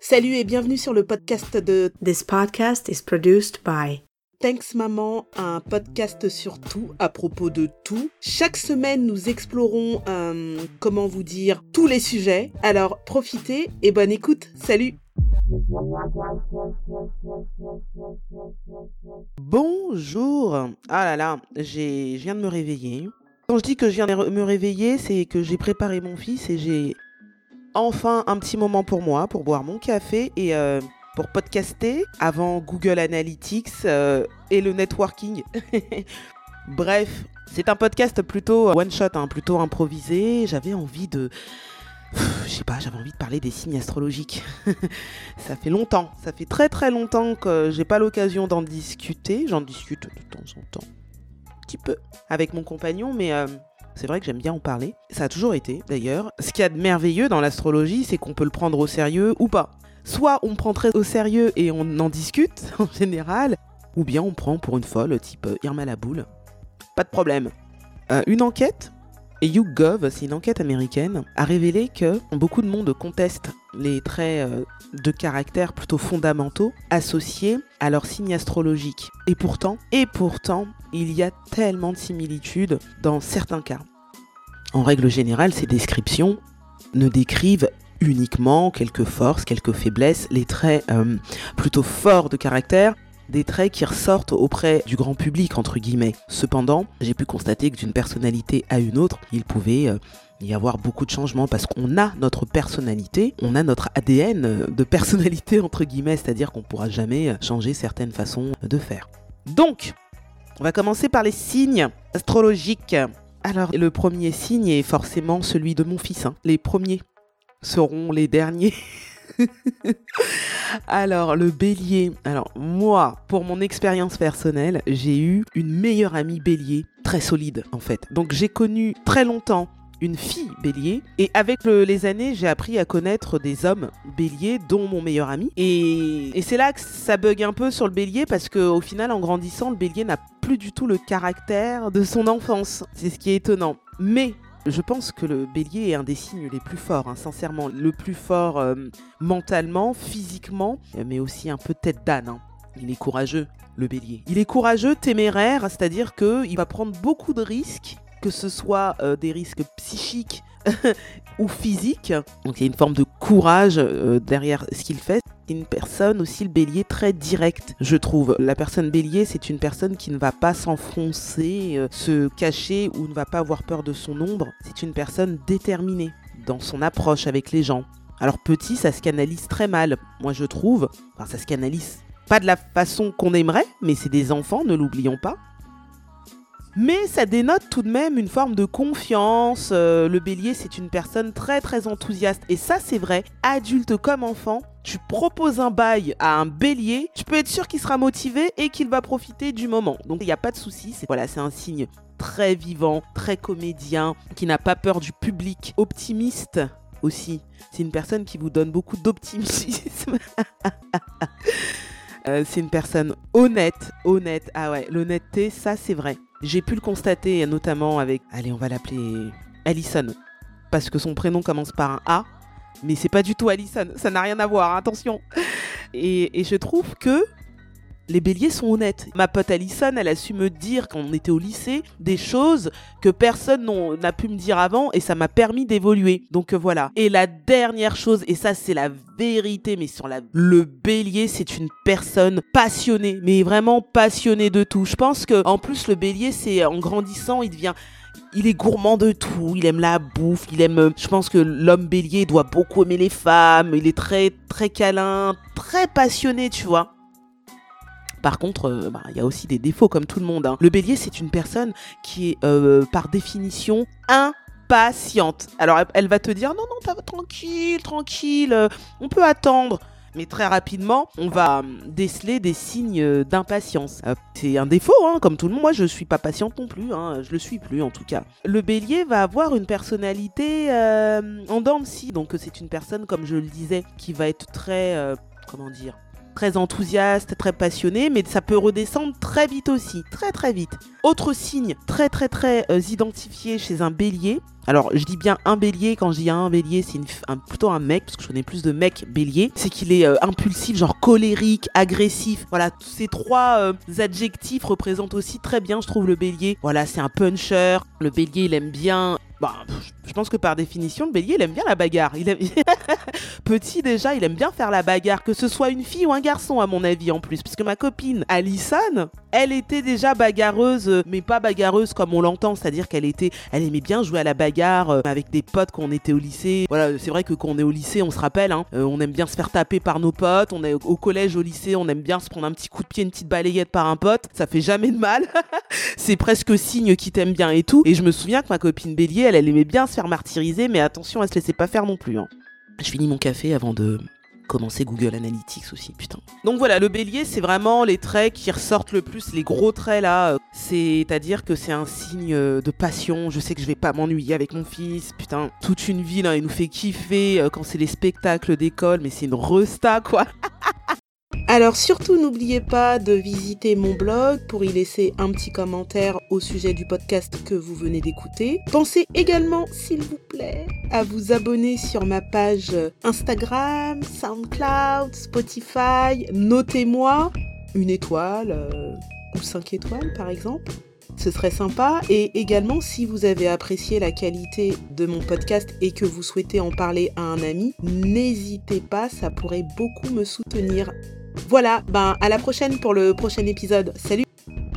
Salut et bienvenue sur le podcast de This podcast is produced by Thanks Maman, un podcast sur tout, à propos de tout. Chaque semaine, nous explorons, euh, comment vous dire, tous les sujets. Alors profitez et bonne écoute. Salut Bonjour Ah là là, j'ai, je viens de me réveiller. Quand je dis que je viens de me réveiller, c'est que j'ai préparé mon fils et j'ai enfin un petit moment pour moi, pour boire mon café et euh, pour podcaster avant Google Analytics euh, et le networking. Bref, c'est un podcast plutôt one shot, hein, plutôt improvisé. J'avais envie de je sais pas, j'avais envie de parler des signes astrologiques. ça fait longtemps, ça fait très très longtemps que j'ai pas l'occasion d'en discuter. J'en discute de temps en temps, un petit peu, avec mon compagnon, mais euh, c'est vrai que j'aime bien en parler. Ça a toujours été, d'ailleurs. Ce qu'il y a de merveilleux dans l'astrologie, c'est qu'on peut le prendre au sérieux ou pas. Soit on prend très au sérieux et on en discute, en général, ou bien on prend pour une folle, type euh, Irma la boule. Pas de problème. Euh, une enquête YouGov, c'est une enquête américaine, a révélé que beaucoup de monde conteste les traits euh, de caractère plutôt fondamentaux associés à leur signe astrologique. Et pourtant, et pourtant, il y a tellement de similitudes dans certains cas. En règle générale, ces descriptions ne décrivent uniquement quelques forces, quelques faiblesses, les traits euh, plutôt forts de caractère des traits qui ressortent auprès du grand public, entre guillemets. Cependant, j'ai pu constater que d'une personnalité à une autre, il pouvait euh, y avoir beaucoup de changements parce qu'on a notre personnalité, on a notre ADN de personnalité, entre guillemets, c'est-à-dire qu'on ne pourra jamais changer certaines façons de faire. Donc, on va commencer par les signes astrologiques. Alors, le premier signe est forcément celui de mon fils. Hein. Les premiers seront les derniers. Alors, le bélier. Alors, moi, pour mon expérience personnelle, j'ai eu une meilleure amie bélier, très solide en fait. Donc, j'ai connu très longtemps une fille bélier. Et avec les années, j'ai appris à connaître des hommes béliers, dont mon meilleur ami. Et, et c'est là que ça bug un peu sur le bélier, parce qu'au final, en grandissant, le bélier n'a plus du tout le caractère de son enfance. C'est ce qui est étonnant. Mais je pense que le bélier est un des signes les plus forts, hein, sincèrement. Le plus fort euh, mentalement, physiquement, mais aussi un peu tête d'âne. Hein. Il est courageux, le bélier. Il est courageux, téméraire, c'est-à-dire qu'il va prendre beaucoup de risques, que ce soit euh, des risques psychiques ou physiques. Donc il y a une forme de courage euh, derrière ce qu'il fait une personne aussi, le bélier, très direct, je trouve. La personne bélier, c'est une personne qui ne va pas s'enfoncer, euh, se cacher ou ne va pas avoir peur de son ombre. C'est une personne déterminée dans son approche avec les gens. Alors petit, ça se canalise très mal, moi je trouve. Enfin, ça se canalise pas de la façon qu'on aimerait, mais c'est des enfants, ne l'oublions pas. Mais ça dénote tout de même une forme de confiance. Euh, le bélier, c'est une personne très très enthousiaste. Et ça, c'est vrai, adulte comme enfant, tu proposes un bail à un bélier, tu peux être sûr qu'il sera motivé et qu'il va profiter du moment. Donc il n'y a pas de souci. C'est voilà, c'est un signe très vivant, très comédien, qui n'a pas peur du public, optimiste aussi. C'est une personne qui vous donne beaucoup d'optimisme. Euh, c'est une personne honnête, honnête. Ah ouais, l'honnêteté, ça c'est vrai. J'ai pu le constater notamment avec, allez, on va l'appeler Allison, parce que son prénom commence par un A mais c'est pas du tout Alison, ça n'a rien à voir, attention. Et, je trouve que les béliers sont honnêtes. Ma pote Alison, elle a su me dire quand on était au lycée des choses que personne n'a pu me dire avant et ça m'a permis d'évoluer. Donc euh, voilà. Et la dernière chose, et ça c'est la vérité, mais sur la... le bélier, c'est une personne passionnée, mais vraiment passionnée de tout. Je pense que en plus le bélier, c'est en grandissant, il devient il est gourmand de tout, il aime la bouffe, il aime... Je pense que l'homme bélier doit beaucoup aimer les femmes, il est très très câlin, très passionné, tu vois. Par contre, euh, bah, il y a aussi des défauts comme tout le monde. Hein. Le bélier, c'est une personne qui est euh, par définition impatiente. Alors elle, va te dire non, non, tranquille, tranquille, euh, on peut attendre. Mais très rapidement, on va hum, déceler des signes d'impatience. C'est un défaut, hein, comme tout le monde. Moi, je suis pas patiente non plus. Hein, je le suis plus, en tout cas. Le bélier va avoir une personnalité euh, en dents. Donc, c'est une personne, comme je le disais, qui va être très. comment dire très enthousiaste, très passionné, mais ça peut redescendre très vite aussi, très très vite. Autre signe très très très euh, identifié chez un bélier, alors, je dis bien un bélier. Quand je dis un bélier, c'est plutôt un mec, parce que je connais plus de mecs béliers. C'est qu'il est, euh, impulsif, genre colérique, agressif. Voilà, tous ces trois euh, adjectifs représentent aussi très bien, je trouve, le bélier. Voilà, c'est un puncher. Le bélier, il aime bien bah, je pense que par définition, le bélier, il aime bien la bagarre. Petit déjà, il aime bien faire la bagarre, que ce soit une fille ou un garçon, à mon avis, en plus. Parce que ma copine, Alison, elle était déjà bagarreuse, mais pas bagarreuse comme on l'entend, c'est-à-dire qu'elle était, elle aimait bien jouer à la bagarre euh, avec des potes quand on était au lycée. Voilà, c'est vrai que quand on est au lycée, on se rappelle, hein, euh, on aime bien se faire taper par nos potes. On est au collège, au lycée, on aime bien se prendre un petit coup de pied, une petite balayette par un pote. Ça fait jamais de mal. c'est presque signe qu'il t'aime bien et tout. Et je me souviens que ma copine Bélier, elle, elle aimait bien se faire martyriser, mais attention, elle se laissait pas faire non plus. Hein. Je finis mon café avant de commencer Google Analytics aussi, putain. Donc voilà, le bélier, c'est vraiment les traits qui ressortent le plus, les gros traits là. C'est-à-dire que c'est un signe de passion. Je sais que je vais pas m'ennuyer avec mon fils, putain. Toute une vie, là, il nous fait kiffer euh, quand c'est les spectacles d'école, mais c'est une resta, quoi. Alors surtout n'oubliez pas de visiter mon blog pour y laisser un petit commentaire au sujet du podcast que vous venez d'écouter. Pensez également, s'il vous plaît, à vous abonner sur ma page Instagram, SoundCloud, Spotify. Notez-moi une étoile euh, ou cinq étoiles par exemple. Ce serait sympa. Et également, si vous avez apprécié la qualité de mon podcast et que vous souhaitez en parler à un ami, n'hésitez pas, ça pourrait beaucoup me soutenir. Voilà, ben à la prochaine pour le prochain épisode. Salut